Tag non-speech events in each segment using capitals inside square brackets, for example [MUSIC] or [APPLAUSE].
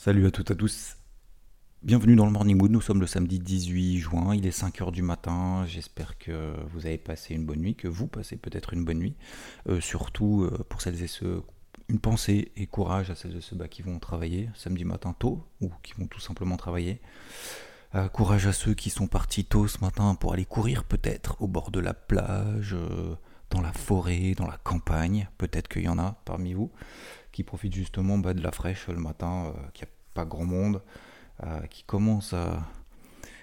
Salut à toutes et à tous. Bienvenue dans le Morning Mood. Nous sommes le samedi 18 juin. Il est 5h du matin. J'espère que vous avez passé une bonne nuit, que vous passez peut-être une bonne nuit. Euh, surtout euh, pour celles et ceux une pensée et courage à celles et ceux bah, qui vont travailler samedi matin tôt ou qui vont tout simplement travailler. Euh, courage à ceux qui sont partis tôt ce matin pour aller courir peut-être au bord de la plage, dans la forêt, dans la campagne. Peut-être qu'il y en a parmi vous qui justement bah, de la fraîche le matin, euh, qu'il n'y a pas grand monde, qui commence à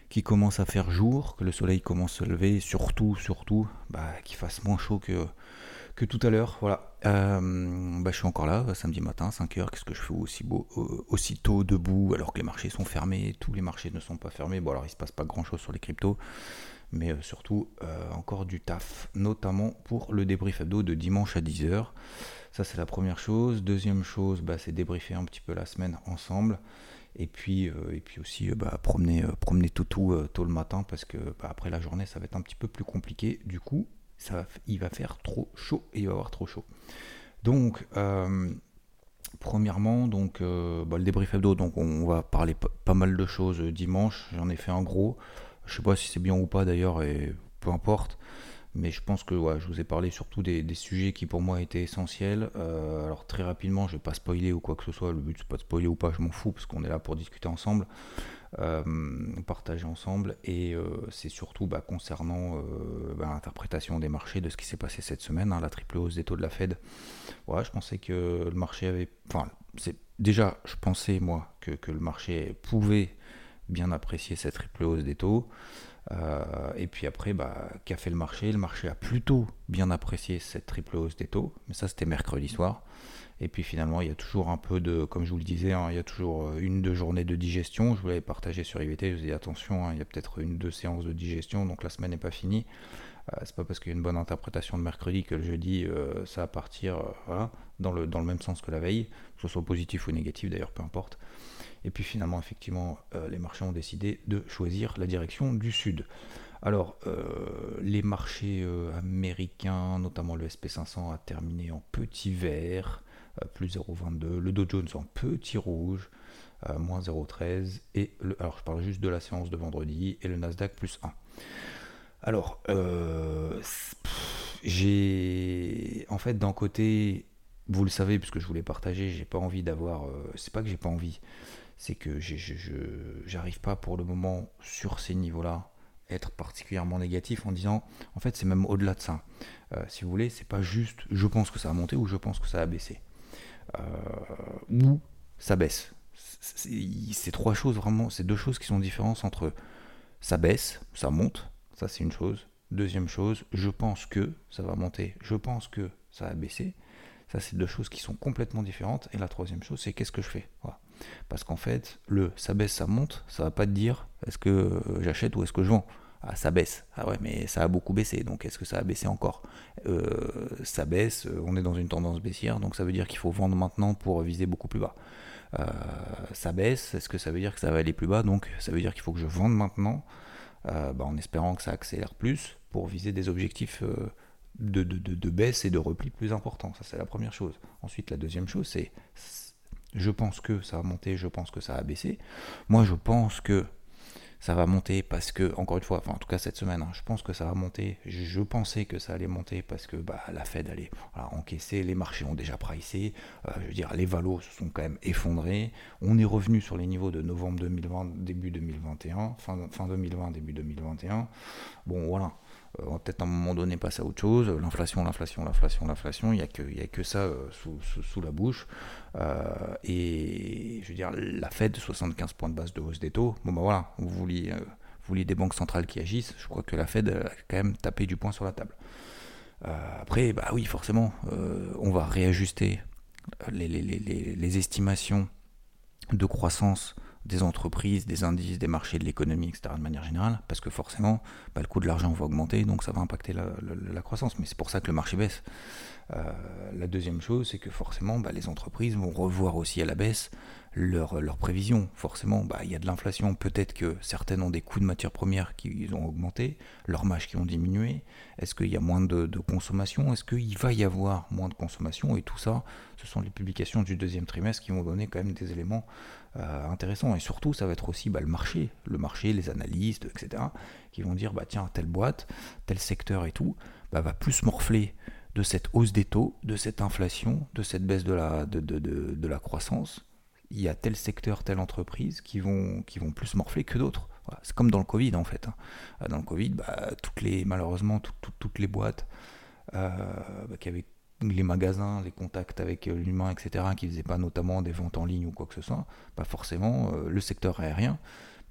qui commence à faire jour, que le soleil commence à se lever, surtout, surtout, bah, qu'il fasse moins chaud que, que tout à l'heure. Voilà. Euh, bah, je suis encore là, samedi matin, 5h. Qu'est-ce que je fais aussi beau, euh, aussitôt debout, alors que les marchés sont fermés Tous les marchés ne sont pas fermés. Bon, alors il se passe pas grand-chose sur les cryptos, mais euh, surtout encore du taf, notamment pour le débrief hebdo de dimanche à 10h. Ça, c'est la première chose. Deuxième chose, bah, c'est débriefer un petit peu la semaine ensemble. Et puis, et puis aussi bah, promener, promener tout, tôt le matin parce que bah, après la journée, ça va être un petit peu plus compliqué. Du coup, ça il va faire trop chaud et il va avoir trop chaud. Donc, euh, premièrement, donc, euh, bah, le débrief hebdo, donc on va parler pas mal de choses dimanche. J'en ai fait un gros. Je sais pas si c'est bien ou pas d'ailleurs, et peu importe. Mais je pense que je vous ai parlé surtout des, sujets qui pour moi étaient essentiels. Euh, alors très rapidement, je vais pas spoiler ou quoi que ce soit. Le but c'est pas de spoiler ou pas, je m'en fous parce qu'on est là pour discuter ensemble. Euh, partager ensemble. Et euh, c'est surtout bah, concernant bah, l'interprétation des marchés de ce qui s'est passé cette semaine, hein, la triple hausse des taux de la Fed. Ouais, je pensais que le marché avait. Enfin, déjà, je pensais moi que, le marché pouvait bien apprécier cette triple hausse des taux. et puis après, bah, qu'a fait le marché? Le marché a plutôt bien apprécié cette triple hausse des taux, mais ça c'était mercredi soir. Et puis finalement, il y a toujours un peu de, comme je vous le disais, hein, il y a toujours euh, une, deux journées de digestion. Je vous l'avais partagé sur IVT, je vous ai dit attention, hein, il y a peut-être une, deux séances de digestion, donc la semaine n'est pas finie. Euh, c'est pas parce qu'il y a une bonne interprétation de mercredi que le jeudi, euh, ça va partir dans, le, dans le même sens que la veille, que ce soit positif ou négatif d'ailleurs, peu importe. Et puis finalement, effectivement, les marchés ont décidé de choisir la direction du sud. Alors, les marchés américains, notamment le SP500, a terminé en petit vert. Euh, plus 0,22. Le Dow Jones en petit rouge, euh, moins 0,13. Et le, alors je parle juste de la séance de vendredi et le Nasdaq plus 1. Alors, euh, j'ai en fait d'un côté, vous le savez puisque je voulais partager, j'ai pas envie d'avoir. c'est pas que j'ai pas envie, c'est que j'arrive pas pour le moment sur ces niveaux-là être particulièrement négatif en disant en fait c'est même au-delà de ça. si vous voulez, c'est pas juste je pense que ça a monté ou je pense que ça a baissé. Euh, ou ça baisse. C'est trois choses vraiment, c'est deux choses qui sont différentes entre ça baisse, ça monte, ça c'est une chose. Deuxième chose, je pense que ça va monter, je pense que ça va baisser. Ça, c'est deux choses qui sont complètement différentes. Et la troisième chose, c'est qu'est-ce que je fais? Parce qu'en fait, le ça baisse, ça monte, ça va pas te dire est-ce que j'achète ou est-ce que je vends? Ah, ça baisse. Ah ouais, mais ça a beaucoup baissé. Donc est-ce que ça a baissé encore? Euh, Ça baisse, euh, on est dans une tendance baissière, donc ça veut dire qu'il faut vendre maintenant pour viser beaucoup plus bas. Euh, ça baisse, est-ce que ça veut dire que ça va aller plus bas? Donc ça veut dire qu'il faut que je vende maintenant, bah, en espérant que ça accélère plus pour viser des objectifs de, de, baisse et de repli plus importants. Ça c'est la première chose. Ensuite la deuxième chose c'est je pense que ça va monter, je pense que ça va baisser. Moi je pense que ça va monter parce que, encore une fois, enfin, en tout cas cette semaine, hein, je pense que ça va monter. Je, pensais que ça allait monter parce que bah, la Fed allait encaisser, les marchés ont déjà pricé, euh, je veux dire, les valos se sont quand même effondrés. On est revenu sur les niveaux de novembre 2020, début 2021, fin, fin 2020, début 2021. Bon, voilà. Euh, on va peut-être à un moment donné passer à autre chose. L'inflation, l'inflation, l'inflation, l'inflation, il n'y a, que, a que ça euh, sous, la bouche. Euh, et je veux dire, la Fed, 75 points de base de hausse des taux, bon ben voilà, vous vouliez, vous des banques centrales qui agissent, je crois que la Fed a quand même tapé du poing sur la table. après, bah oui, forcément, on va réajuster les, les, estimations de croissance des entreprises, des indices, des marchés, de l'économie, etc. de manière générale, parce que forcément, bah, le coût de l'argent va augmenter, donc ça va impacter la, croissance. Mais c'est pour ça que le marché baisse. Euh, la deuxième chose, c'est que forcément, bah, les entreprises vont revoir aussi à la baisse leurs leur prévisions. Forcément, bah, il y a de l'inflation. Peut-être que certaines ont des coûts de matières premières qui ont augmenté, leurs marges qui ont diminué. Est-ce qu'il y a moins de, consommation? Est-ce qu'il va y avoir moins de consommation? Et tout ça, ce sont les publications du deuxième trimestre qui vont donner quand même des éléments euh, intéressants. Et surtout, ça va être aussi bah, le marché, le marché, les analystes, etc., qui vont dire, bah tiens, telle boîte, tel secteur et tout, bah, va plus morfler de cette hausse des taux, de cette inflation, de cette baisse de la, de, de, de la croissance il y a tel secteur, telle entreprise qui vont, qui vont plus morfler que d'autres. C'est comme dans le Covid en fait. Hein. Dans le Covid, bah, toutes les, malheureusement, toutes les boîtes euh, qui avaient les magasins, les contacts avec euh, l'humain, etc., qui ne faisaient pas notamment des ventes en ligne ou quoi que ce soit, bah forcément, le secteur aérien,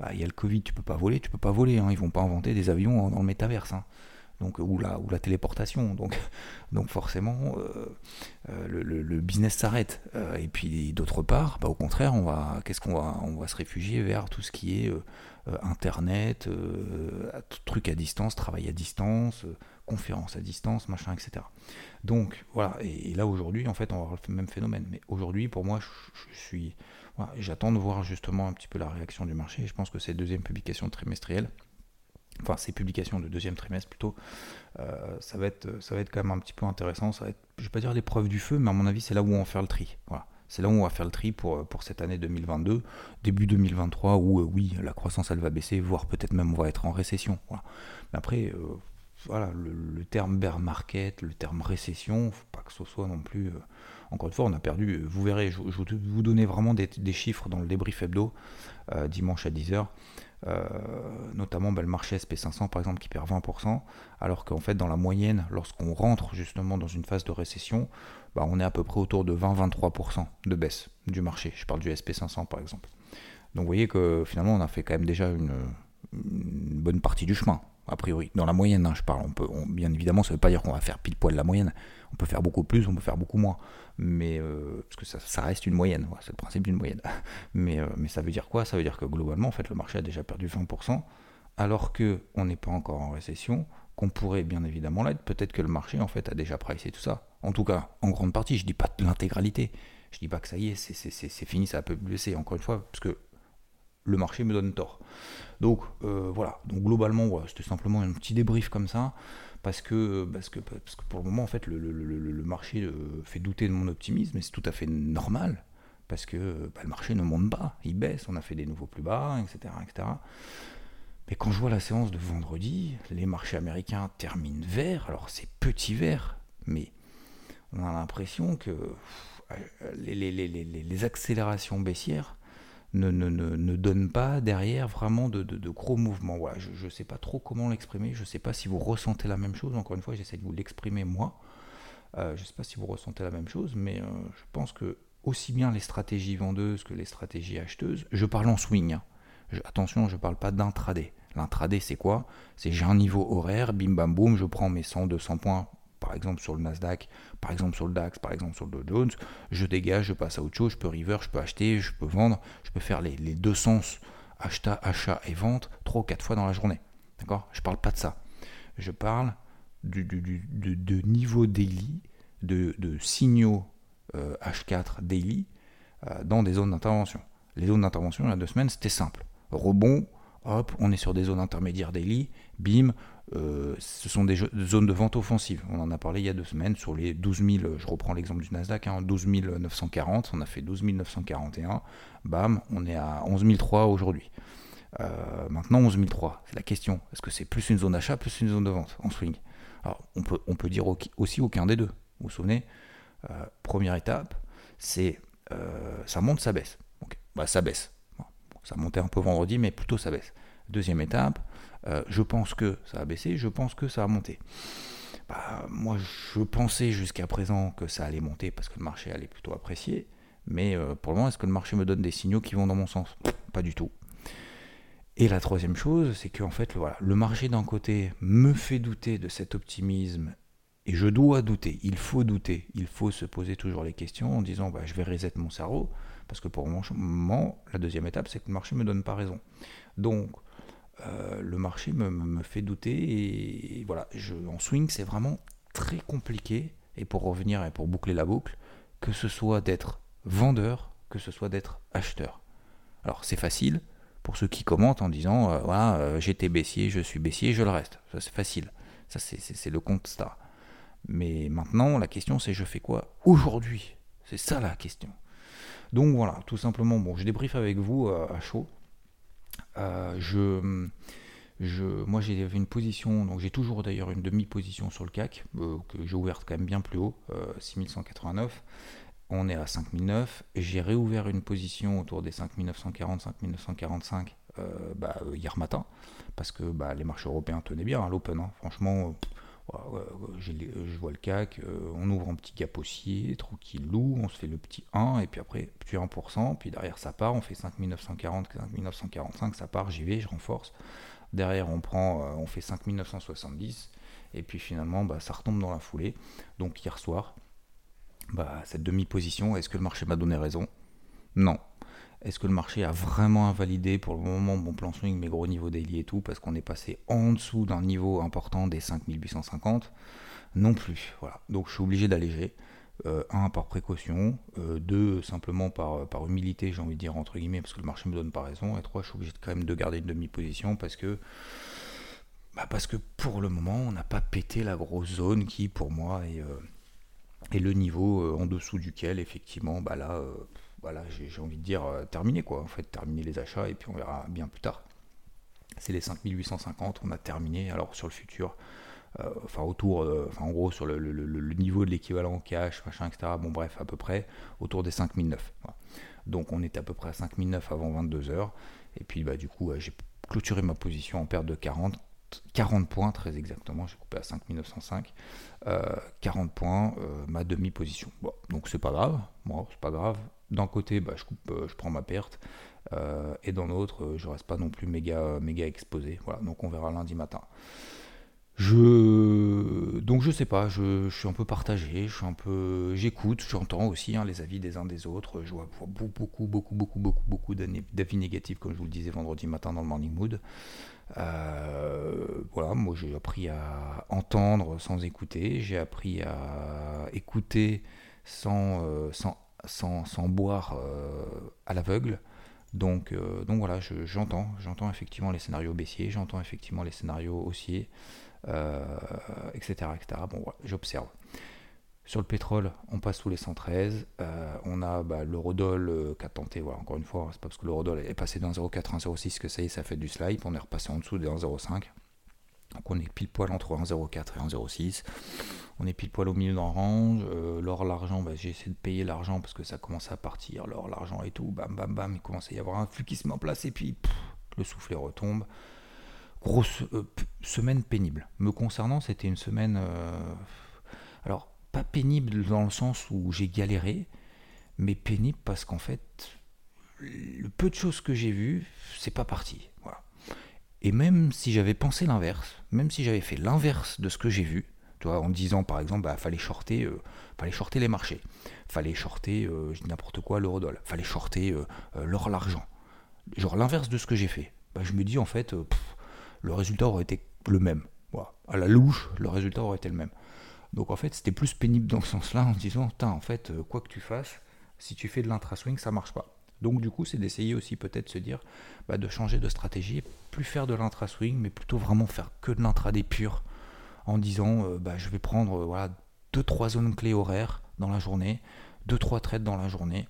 bah, il y a le Covid, tu peux pas voler, tu peux pas voler. Hein, ils vont pas inventer des avions dans le métaverse. Hein donc, ou, la, téléportation. [LAUGHS] Donc, forcément, euh, euh, le, business s'arrête. Euh, et puis d'autre part, bah, au contraire, on va se réfugier vers tout ce qui est Internet, trucs à distance, travail à distance, conférences à distance, machin, etc. Donc voilà, et, là aujourd'hui, en fait, on va avoir le même phénomène. Mais aujourd'hui, pour moi, je, suis... J'attends de voir justement un petit peu la réaction du marché. Je pense que cette deuxième publication trimestrielle, enfin ces publications de deuxième trimestre plutôt, euh, ça, va être, ça va être quand même un petit peu intéressant. Ça va être, je vais pas dire l'épreuve du feu, mais à mon avis, c'est là où on va faire le tri. Voilà. C'est là où on va faire le tri pour, pour cette année 2022, début 2023, où euh, oui, la croissance elle va baisser, voire peut-être même on va être en récession. Voilà. Mais après, euh, voilà, le, terme bear market, le terme récession, faut pas que ce soit non plus. encore une fois, on a perdu. Vous verrez, je, vous donner vraiment des, chiffres dans le débrief hebdo dimanche à 10h. Euh, notamment bah, le marché SP500 par exemple qui perd 20%, alors qu'en fait dans la moyenne, lorsqu'on rentre justement dans une phase de récession, bah, on est à peu près autour de 20-23% de baisse du marché. Je parle du SP500 par exemple. Donc vous voyez que finalement on a fait quand même déjà une, bonne partie du chemin, a priori. Dans la moyenne, hein, je parle. On peut, bien évidemment, ça ne veut pas dire qu'on va faire pile poil la moyenne. On peut faire beaucoup plus, on peut faire beaucoup moins. Mais euh, parce que ça, reste une moyenne, c'est le principe d'une moyenne. [LAUGHS] Mais, euh, mais ça veut dire quoi? Ça veut dire que globalement, en fait, le marché a déjà perdu 20%, alors qu'on n'est pas encore en récession, qu'on pourrait bien évidemment l'être. Peut-être que le marché, en fait, a déjà pricé tout ça. En tout cas, en grande partie, je dis pas l'intégralité. Je dis pas que ça y est, c'est fini, ça peut blesser. Encore une fois, parce que le marché me donne tort. Donc euh, voilà, donc globalement, c'était simplement un petit débrief comme ça parce que, parce que, parce que pour le moment, en fait, le, marché euh, fait douter de mon optimisme, et c'est tout à fait normal, parce que bah, le marché ne monte pas, il baisse, on a fait des nouveaux plus bas, etc., etc. Mais quand je vois la séance de vendredi, les marchés américains terminent vert, alors c'est petit vert, mais on a l'impression que les, les accélérations baissières ne, ne, ne, donne pas derrière vraiment de, gros mouvements. Je ne sais pas trop comment l'exprimer, je ne sais pas si vous ressentez la même chose, encore une fois j'essaie de vous l'exprimer moi, euh, je ne sais pas si vous ressentez la même chose, mais euh, je pense que aussi bien les stratégies vendeuses que les stratégies acheteuses, je parle en swing, hein. attention je ne parle pas d'intraday. L'intraday c'est quoi? C'est j'ai un niveau horaire, bim bam boum, je prends mes 100, 200 points par exemple sur le Nasdaq, par exemple sur le DAX, par exemple sur le Dow Jones, je dégage, je passe à autre chose, je peux river, je peux acheter, je peux vendre, je peux faire les, deux sens achat, achat et vente trois ou quatre fois dans la journée. D'accord? Je parle pas de ça. Je parle de, niveau daily, de, signaux H4 euh, daily euh, dans des zones d'intervention. Les zones d'intervention, il y a deux semaines, c'était simple. Rebond, hop, on est sur des zones intermédiaires daily, bim, euh, ce sont des zones de vente offensive. On en a parlé il y a deux semaines sur les 12 000, je reprends l'exemple du Nasdaq, hein, 12 940, on a fait 12 941, bam, on est à 11 003 aujourd'hui. Euh, maintenant 11 003, c'est la question, est-ce que c'est plus une zone d'achat, plus une zone de vente en swing? Alors on peut, on peut dire aussi aucun des deux. Vous vous souvenez, euh, première étape, c'est ça monte, ça baisse. Bah, ça baisse. ça montait un peu vendredi, mais plutôt ça baisse. Deuxième étape, euh, je pense que ça a baissé, je pense que ça a monté. Bah, moi, je pensais jusqu'à présent que ça allait monter parce que le marché allait plutôt apprécier. Mais euh, pour le moment, est-ce que le marché me donne des signaux qui vont dans mon sens? Pas du tout. Et la troisième chose, c'est que en fait, voilà, le marché d'un côté me fait douter de cet optimisme Et je dois douter, il faut douter, il faut se poser toujours les questions en disant bah, je vais reset mon cerveau, parce que pour le moment, la deuxième étape, c'est que le marché ne me donne pas raison. Donc, euh, le marché me, fait douter, et, voilà, je, en swing, c'est vraiment très compliqué, et pour revenir et pour boucler la boucle, que ce soit d'être vendeur, que ce soit d'être acheteur. Alors, c'est facile pour ceux qui commentent en disant euh, voilà, euh, j'étais baissier, je suis baissier, je le reste. Ça, c'est facile. Ça, c'est le constat. Mais maintenant, la question c'est je fais quoi aujourd'hui? C'est ça la question. Donc voilà, tout simplement, bon, je débrief avec vous euh, à chaud. Euh, je, je, moi j'ai une position, donc j'ai toujours d'ailleurs une demi-position sur le CAC, euh, que j'ai ouverte quand même bien plus haut, 6189. On est à 5009. J'ai réouvert une position autour des 5940, 5945 bah, hier matin, parce que bah, les marchés européens tenaient bien à l'open. Hein. Franchement, je vois le CAC, euh, on ouvre un petit gap haussier, tranquillou, on se fait le petit 1, et puis après, plus 1%, puis derrière ça part, on fait 5940, 5945, ça part, j'y vais, je renforce. Derrière, on prend, euh, on fait 5970, et puis finalement, bah, ça retombe dans la foulée. Donc hier soir, bah, cette demi-position, est-ce que le marché m'a donné raison? Non. Est-ce que le marché a vraiment invalidé pour le moment mon plan swing, mes gros niveaux daily et tout, parce qu'on est passé en dessous d'un niveau important des 5850 Non plus. Voilà. Donc je suis obligé d'alléger. Euh, un, par précaution. Euh, deux, simplement par, humilité, j'ai envie de dire, entre guillemets, parce que le marché me donne pas raison. Et trois, je suis obligé de, quand même de garder une demi-position parce que. Bah parce que pour le moment, on n'a pas pété la grosse zone qui, pour moi, est, euh, le niveau en dessous duquel, effectivement, bah là, voilà, j'ai envie de dire euh, terminer quoi, en fait, terminer les achats et puis on verra bien plus tard. C'est les 5850, on a terminé. Alors sur le futur, euh, enfin autour, euh, enfin en gros sur le, niveau de l'équivalent cash, machin, etc. Bon bref, à peu près autour des 5009. Donc on était à peu près à 5009 avant 22 heures. Et puis bah du coup j'ai clôturé ma position en perte de 40. 40 points très exactement, j'ai coupé à 5905, 40 points, ma demi-position. Bon, donc c'est pas grave, moi c'est pas grave, d'un côté, bah, je, coupe, euh, je prends ma perte, euh, et dans l'autre, euh, je reste pas non plus méga, méga exposé. Voilà, donc on verra lundi matin. Je donc je sais pas, je, suis un peu partagé, je suis un peu, j'écoute, j'entends aussi hein, les avis des uns des autres. Je vois beaucoup, beaucoup, beaucoup, beaucoup, beaucoup d'avis négatifs, comme je vous le disais vendredi matin dans le morning mood. voilà, moi j'ai appris à entendre sans écouter, j'ai appris à écouter sans, sans sans, boire euh, à l'aveugle. Donc, euh, donc voilà, j'entends, j'entends effectivement les scénarios baissiers, j'entends effectivement les scénarios haussiers, etc., euh, etc. Bon, voilà, j'observe. Sur le pétrole, on passe sous les 113. on a bah, l'eurodoll qui a tenté, voilà, encore une fois, c'est pas parce que l'eurodoll est passé d'un 0,4 à 1,06 que ça y est, ça fait du slide. On est repassé en dessous des 1,05. Donc on est pile poil entre 1,04 et 1,06. On est pile poil au milieu d'un range. Euh, l'or, l'argent, bah, j'ai essayé de payer l'argent parce que ça commençait à partir. L'or, l'argent et tout, bam, bam, bam. Il commençait à y avoir un flux qui se met en place et puis le soufflet retombe. Grosse euh, semaine pénible. Me concernant, c'était une semaine. Euh, alors, pas pénible dans le sens où j'ai galéré, mais pénible parce qu'en fait, le peu de choses que j'ai vues, c'est pas parti. Et même si j'avais pensé l'inverse, même si j'avais fait l'inverse de ce que j'ai vu, tu vois, en disant par exemple, bah, fallait shorter, euh, fallait shorter les marchés, fallait shorter, euh, n'importe quoi, l'eurodoll, fallait shorter euh, l'or, l'argent, genre l'inverse de ce que j'ai fait, bah, je me dis en fait, le résultat aurait été le même. À la louche, le résultat aurait été le même. Donc en fait, c'était plus pénible dans ce sens-là, en disant, en fait, quoi que tu fasses, si tu fais de l'intra-swing, ça marche pas. Donc du coup, c'est d'essayer aussi peut-être se dire bah, de changer de stratégie, plus faire de l'intra-swing, mais plutôt vraiment faire que de l'intraday pur, en disant euh, bah, je vais prendre euh, voilà, 2-3 zones clés horaires dans la journée, 2-3 trades dans la journée,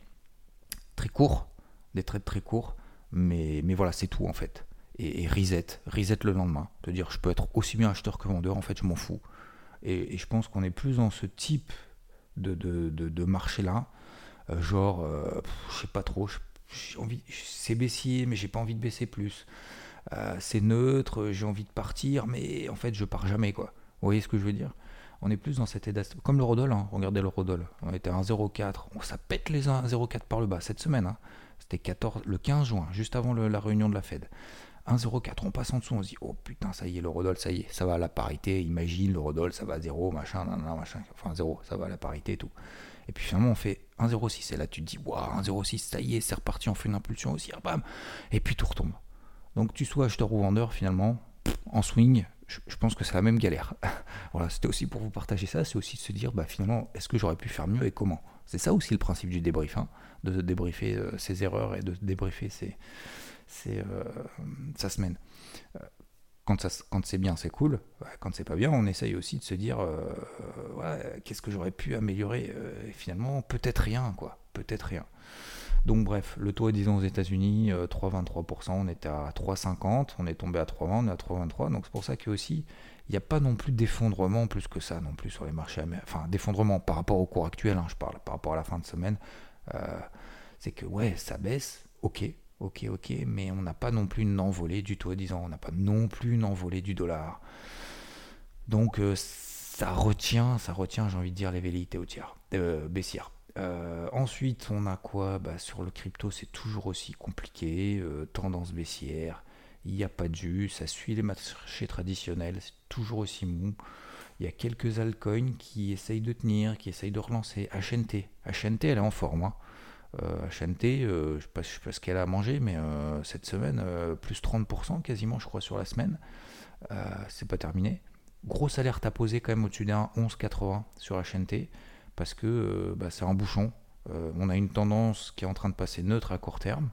très courts, des trades très courts, mais, mais voilà, c'est tout en fait. Et, reset, reset le lendemain, de dire je peux être aussi bien acheteur que vendeur, en fait je m'en fous. Et, je pense qu'on est plus dans ce type de, de, de marché-là, euh, genre, euh, je sais pas trop, c'est baissier, mais j'ai pas envie de baisser plus. Euh, c'est neutre, j'ai envie de partir, mais en fait, je pars jamais, quoi. Vous voyez ce que je veux dire? On est plus dans cet état comme le Rodol, hein. regardez le Rodol, on était à 1,04, ça pète les 1,04 par le bas cette semaine, hein. c'était 14, le 15 juin, juste avant la réunion de la Fed. 1,04, on passe en dessous, on se dit, oh putain, ça y est, l'eurodoll, ça y est, ça va à la parité, imagine, l'eurodoll, ça va à 0, machin, machin, enfin 0, ça va à la parité et tout. Et puis finalement, on fait 1,06, et là tu te dis, waouh, 1,06, ça y est, c'est reparti, on fait une impulsion aussi, bam, et puis tout retombe. Donc tu sois acheteur ou vendeur, finalement, en swing, je, pense que c'est la même galère. [LAUGHS] voilà, c'était aussi pour vous partager ça, c'est aussi de se dire, bah finalement, est-ce que j'aurais pu faire mieux et comment? C'est ça aussi le principe du débrief, hein, de débriefer euh, ses erreurs et de débriefer ses, euh, sa semaine. Euh, quand, quand c'est bien, c'est cool. Quand c'est pas bien, on essaye aussi de se dire, qu'est-ce que j'aurais pu améliorer Et finalement, peut-être rien, quoi. Peut-être rien. Donc bref, le taux, disons aux États-Unis, 3,23%, on était à 3,50, on est tombé à 3,20, on est à 3,23. Donc c'est pour ça que aussi, il n'y a pas non plus d'effondrement plus que ça non plus sur les marchés américains. Enfin, d'effondrement par rapport au cours actuel, hein, je parle, par rapport à la fin de semaine. Euh, c'est que ouais, ça baisse, ok, ok, ok, mais on n'a pas non plus une envolée du taux, disons, on n'a pas non plus une envolée du dollar. Donc euh, ça retient, ça retient, j'ai envie de dire, les velléités euh, baissières. Euh, ensuite, on a quoi? Bah, Sur le crypto, c'est toujours aussi compliqué. Tendance baissière, il n'y a pas de jus, ça suit les marchés traditionnels, c'est toujours aussi mou. Il y a quelques altcoins qui essayent de tenir, qui essayent de relancer. HNT, HNT, elle est en forme. Hein. Euh, HNT, je ne sais, pas ce qu'elle a mangé, mais cette semaine, plus 30% quasiment, je crois, sur la semaine. c'est pas terminé. Grosse alerte à poser quand même au-dessus d'un 11,80 sur HNT parce que euh, bah, c'est un bouchon. Euh, on a une tendance qui est en train de passer neutre à court terme.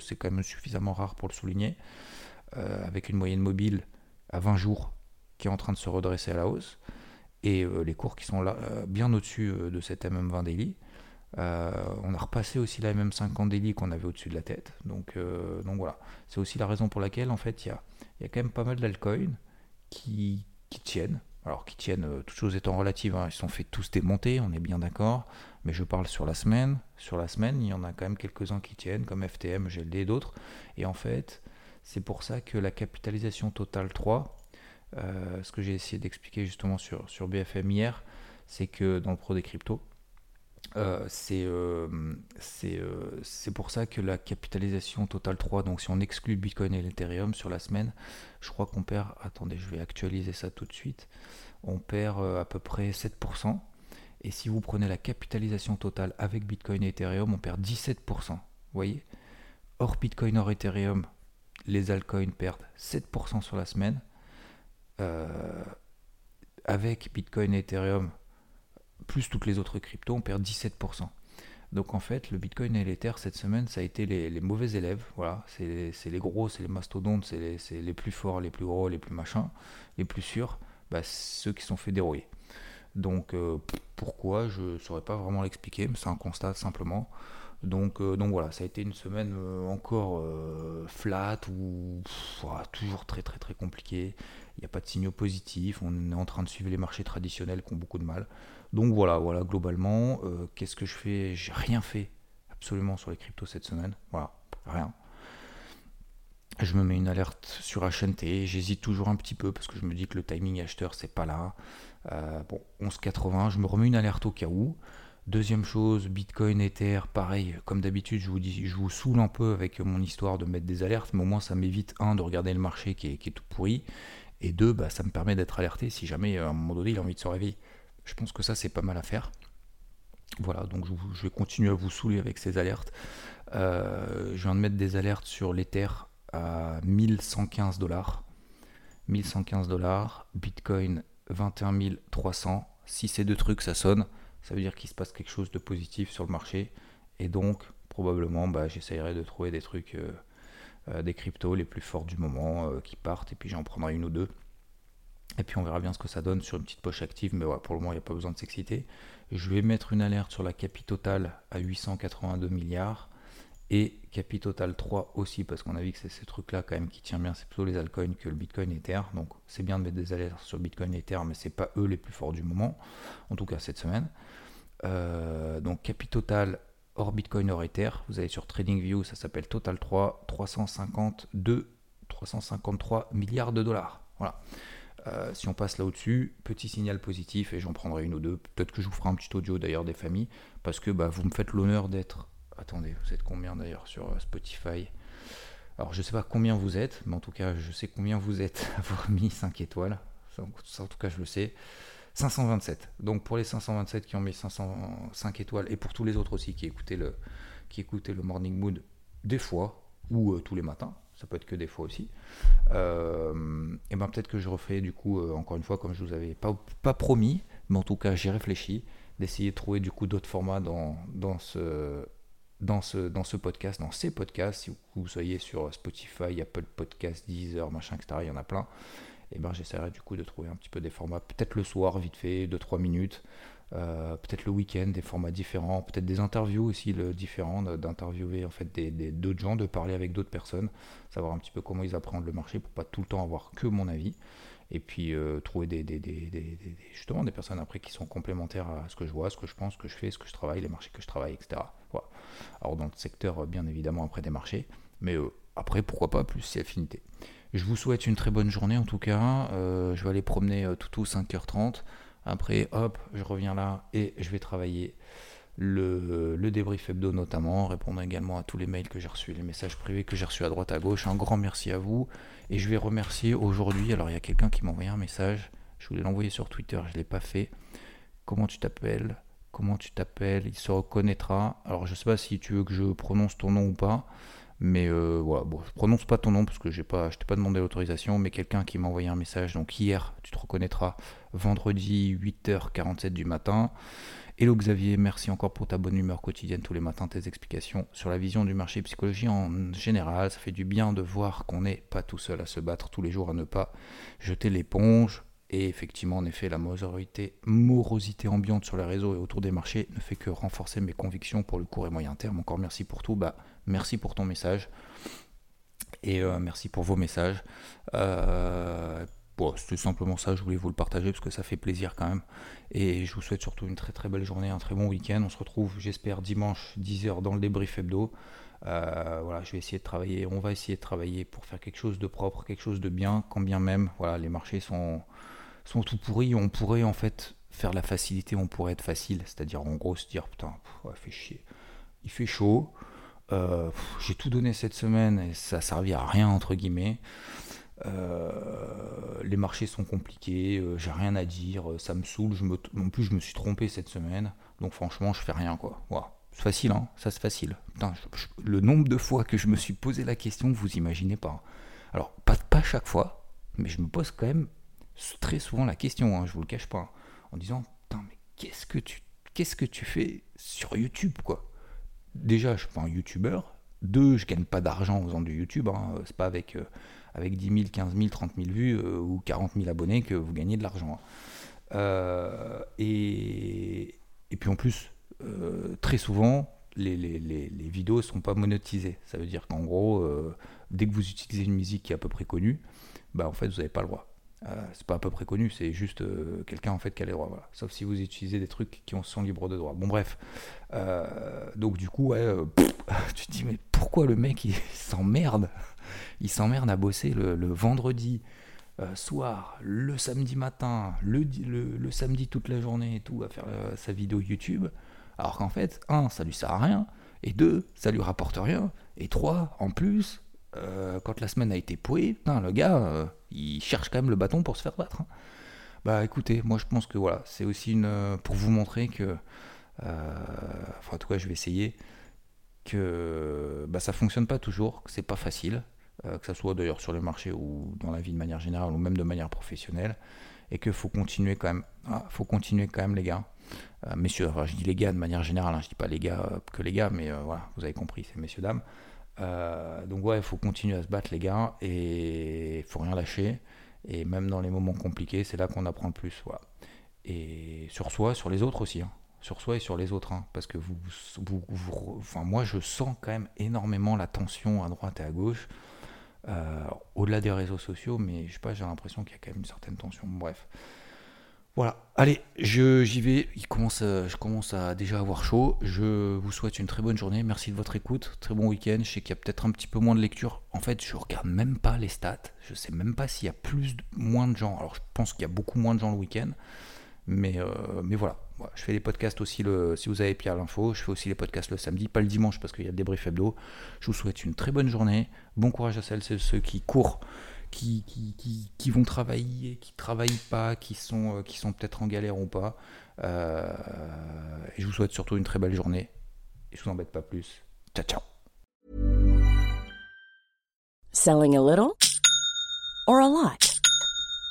c'est quand même suffisamment rare pour le souligner. Euh, avec une moyenne mobile à 20 jours qui est en train de se redresser à la hausse. Et les cours qui sont là, bien au-dessus de cette MM20 daily. On a repassé aussi la MM50 daily qu'on avait au-dessus de la tête. Donc, donc voilà, c'est aussi la raison pour laquelle en fait il y a, y a, quand même pas mal d'altcoins qui, tiennent. Alors qui tiennent, euh, toutes choses étant relatives, hein, ils sont fait tous démonter, on est bien d'accord, mais je parle sur la semaine, sur la semaine, il y en a quand même quelques-uns qui tiennent, comme FTM, GLD et d'autres, et en fait, c'est pour ça que la capitalisation totale 3, euh, ce que j'ai essayé d'expliquer justement sur, sur BFM hier, c'est que dans le pro des cryptos, euh, c'est pour ça que la capitalisation totale 3, donc si on exclut Bitcoin et l'Ethereum sur la semaine, je crois qu'on perd, attendez, je vais actualiser ça tout de suite, on perd à peu près 7%. Et si vous prenez la capitalisation totale avec Bitcoin et Ethereum, on perd 17%. Vous voyez? Hors Bitcoin, hors Ethereum, les altcoins perdent 7% sur la semaine. avec Bitcoin et Ethereum, plus toutes les autres cryptos, on perd 17%. Donc en fait, le Bitcoin et l'Ether cette semaine, ça a été les, mauvais élèves. Voilà, c'est les gros, c'est les mastodontes, c'est les, plus forts, les plus gros, les plus machins, les plus sûrs, bah, ceux qui sont fait dérouiller. Donc euh, pourquoi, je ne saurais pas vraiment l'expliquer, mais c'est un constat simplement. Donc, euh, voilà, ça a été une semaine euh, encore flat ou toujours très très très compliqué. Il n'y a pas de signaux positifs. On est en train de suivre les marchés traditionnels qui ont beaucoup de mal. Donc voilà, voilà, globalement, euh, qu'est-ce que je fais? J'ai rien fait absolument sur les cryptos cette semaine. Voilà, rien. Je me mets une alerte sur HNT, j'hésite toujours un petit peu parce que je me dis que le timing acheteur c'est pas là. Euh, bon, 11,80, je me remets une alerte au cas où. Deuxième chose, Bitcoin, Ether, pareil, comme d'habitude, je vous dis, je vous saoule un peu avec mon histoire de mettre des alertes, mais au moins ça m'évite, un, de regarder le marché qui est, tout pourri, et deux, bah, ça me permet d'être alerté si jamais à un moment donné il a envie de se réveiller. Je pense que ça, c'est pas mal à faire. Voilà, donc je, vais continuer à vous saouler avec ces alertes. Euh, je viens de mettre des alertes sur l'Ether à 1115 dollars. 1115 dollars, Bitcoin 21 300. Si ces deux trucs ça sonne, ça veut dire qu'il se passe quelque chose de positif sur le marché. Et donc, probablement, bah, j'essayerai de trouver des trucs, euh, euh, des cryptos les plus forts du moment qui partent. Et puis j'en prendrai une ou deux. Et puis on verra bien ce que ça donne sur une petite poche active, mais pour le moment il n'y a pas besoin de s'exciter. Je vais mettre une alerte sur la capi totale à 882 milliards et capi total 3 aussi parce qu'on a vu que c'est ces trucs là quand même qui tient bien, c'est plutôt les altcoins que le Bitcoin et Ether. Donc c'est bien de mettre des alertes sur Bitcoin et Ether, mais c'est pas eux les plus forts du moment, en tout cas cette semaine. Euh, donc capi total hors Bitcoin hors Ether, vous allez sur TradingView, ça s'appelle Total 3, 352, 353 milliards de dollars. Voilà. Euh, si on passe là au-dessus, petit signal positif et j'en prendrai une ou deux. Peut-être que je vous ferai un petit audio d'ailleurs des familles parce que bah, vous me faites l'honneur d'être. Attendez, vous êtes combien d'ailleurs sur euh, Spotify? Alors je sais pas combien vous êtes, mais en tout cas je sais combien vous êtes à avoir [LAUGHS] mis 5 étoiles. Ça, en tout cas je le sais. 527. Donc pour les 527 qui ont mis 505 étoiles et pour tous les autres aussi qui écoutaient le, qui écoutaient le Morning Mood des fois ou euh, tous les matins, ça peut être que des fois aussi. Euh, et ben peut-être que je refais du coup euh, encore une fois comme je vous avais pas, pas promis, mais en tout cas j'ai réfléchi d'essayer de trouver du coup d'autres formats dans, dans ce dans ce, dans ce podcast, dans ces podcasts, si vous, soyez sur Spotify, Apple Podcast, Deezer, machin, etc., il y en a plein, et ben j'essaierai du coup de trouver un petit peu des formats, peut-être le soir, vite fait, 2-3 minutes, euh, peut-être le week-end, des formats différents, peut-être des interviews aussi le, différents, d'interviewer en fait d'autres gens, de parler avec d'autres personnes, savoir un petit peu comment ils appréhendent le marché pour pas tout le temps avoir que mon avis et puis euh, trouver justement des personnes après qui sont complémentaires à ce que je vois, ce que je pense, ce que je fais, ce que je travaille, les marchés que je travaille, etc. Voilà. Alors dans le secteur, euh, bien évidemment, après des marchés, mais après, pourquoi pas, plus si affinité. Je vous souhaite une très bonne journée en tout cas. je vais aller promener tout au 5h30. Après, hop, je reviens là et je vais travailler le, le, débrief hebdo notamment, répondre également à tous les mails que j'ai reçus, les messages privés que j'ai reçus à droite à gauche. Un grand merci à vous. Et je vais remercier aujourd'hui, alors il y a quelqu'un qui m'a envoyé un message, je voulais l'envoyer sur Twitter, je ne l'ai pas fait. Comment tu t'appelles? Comment tu t'appelles? Il se reconnaîtra. Alors je ne sais pas si tu veux que je prononce ton nom ou pas. Mais euh, voilà, bon, je prononce pas ton nom parce que j'ai pas, je t'ai pas demandé l'autorisation, mais quelqu'un qui m'a envoyé un message, donc hier, tu te reconnaîtras, vendredi 8h47 du matin. Hello Xavier, merci encore pour ta bonne humeur quotidienne tous les matins, tes explications sur la vision du marché psychologie en général. Ça fait du bien de voir qu'on n'est pas tout seul à se battre tous les jours, à ne pas jeter l'éponge. Et effectivement, en effet, la morosité, ambiante sur les réseaux et autour des marchés ne fait que renforcer mes convictions pour le court et moyen terme. Encore merci pour tout. Bah, merci pour ton message. Et euh, merci pour vos messages. Euh, c'était simplement ça, je voulais vous le partager parce que ça fait plaisir quand même. Et je vous souhaite surtout une très très belle journée, un très bon week-end. On se retrouve, j'espère, dimanche 10h dans le débrief hebdo. Euh, voilà, je vais essayer de travailler, on va essayer de travailler pour faire quelque chose de propre, quelque chose de bien, quand bien même, voilà, les marchés sont, sont tout pourris. On pourrait en fait faire la facilité, on pourrait être facile, c'est-à-dire en gros se dire putain, il fait chier, il fait chaud, euh, j'ai tout donné cette semaine et ça servi à rien entre guillemets. Euh, les marchés sont compliqués, euh, j'ai rien à dire, ça me saoule. Je me, en plus, je me suis trompé cette semaine, donc franchement, je fais rien quoi. C'est facile, hein ça c'est facile. le nombre de fois que je me suis posé la question, vous imaginez pas. Alors, pas, pas chaque fois, mais je me pose quand même très souvent la question, hein, je vous le cache pas, en disant Putain, mais qu'est-ce que tu qu'est-ce que tu fais sur YouTube quoi? Déjà, je suis pas un YouTuber. Deux, je gagne pas d'argent en faisant du YouTube. Hein, c'est pas avec avec 10 000, 15 000, 30 000 vues euh, ou 40 000 abonnés que vous gagnez de l'argent. Euh, et, et, puis en plus, euh, très souvent, les, les, les, les, vidéos ne sont pas monétisées. Ça veut dire qu'en gros, dès que vous utilisez une musique qui est à peu près connue, bah en fait, vous n'avez pas le droit. C'est pas à peu près connu, c'est juste quelqu'un en fait qui a les droits. Sauf si vous utilisez des trucs qui sont libres de droit. Bon bref. donc du coup, [LAUGHS] tu te dis mais pourquoi le mec il [LAUGHS] s'emmerde? Il s'emmerde à bosser le, vendredi euh, soir, le samedi matin, le, le, samedi toute la journée et tout, à faire euh, sa vidéo YouTube. Alors qu'en fait, un, ça lui sert à rien, et deux, ça lui rapporte rien, et trois, en plus, euh, quand la semaine a été pouée, le gars, il cherche quand même le bâton pour se faire battre. Hein. Bah écoutez, moi je pense que voilà, c'est aussi une pour vous montrer que, enfin en tout cas je vais essayer que bah, ça fonctionne pas toujours, que c'est pas facile, euh, que ce soit d'ailleurs sur le marché ou dans la vie de manière générale ou même de manière professionnelle, et qu'il faut continuer quand même. Ah, faut continuer quand même les gars. Euh, messieurs, enfin, je dis les gars de manière générale, hein, je dis pas les gars euh, que les gars, mais voilà, vous avez compris, c'est messieurs dames. Donc ouais, il faut continuer à se battre les gars et il faut rien lâcher. Et même dans les moments compliqués, c'est là qu'on apprend le plus. Et sur soi, sur les autres aussi. Hein. Sur soi et sur les autres. Hein. parce que vous, enfin, moi, je sens quand même énormément la tension à droite et à gauche. Euh, au-delà des réseaux sociaux, mais je sais pas, j'ai l'impression qu'il y a quand même une certaine tension. Bref. Voilà, allez, j'y vais. Il commence, je commence à déjà avoir chaud. Je vous souhaite une très bonne journée. Merci de votre écoute. Très bon week-end. Je sais qu'il y a peut-être un petit peu moins de lecture. En fait, je regarde même pas les stats. Je sais même pas s'il y a plus, moins de gens. Alors, je pense qu'il y a beaucoup moins de gens le week-end. Mais, euh, voilà. je fais les podcasts aussi, le, si vous avez Pierre l'info, je fais aussi les podcasts le samedi, pas le dimanche parce qu'il y a le débrief hebdo. Je vous souhaite une très bonne journée. Bon courage à celles et ceux qui courent, qui, qui, qui, vont travailler, qui travaillent pas, qui sont, euh, qui sont peut-être en galère ou pas. Euh, je vous souhaite surtout une très belle journée. Et je vous embête pas plus. Ciao, ciao. Selling a little or a lot?